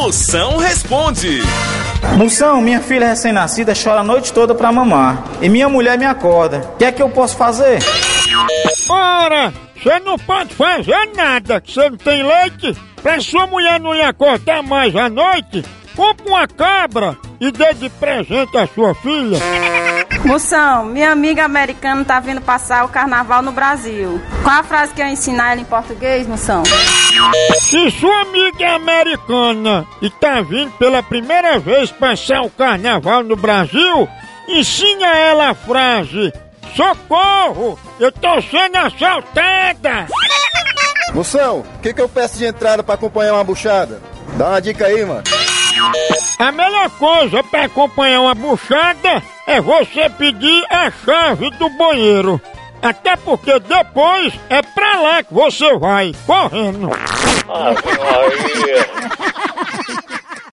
Moção responde. Moção, minha filha recém-nascida chora a noite toda pra mamar. E minha mulher me acorda. O que é que eu posso fazer? Ora, você não pode fazer nada, que você não tem leite. Pra sua mulher não lhe acordar mais à noite, compre uma cabra e dê de presente à sua filha. Moção, minha amiga americana tá vindo passar o carnaval no Brasil. Qual a frase que eu ensinar ela em português, moção? Se sua amiga é americana e tá vindo pela primeira vez passar o carnaval no Brasil, ensine a ela a frase: Socorro! Eu tô sendo assaltada! Moção, o que, que eu peço de entrada pra acompanhar uma buchada? Dá uma dica aí, mano. A melhor coisa pra acompanhar uma buchada é você pedir a chave do banheiro. Até porque depois é pra lá que você vai, correndo. Maria.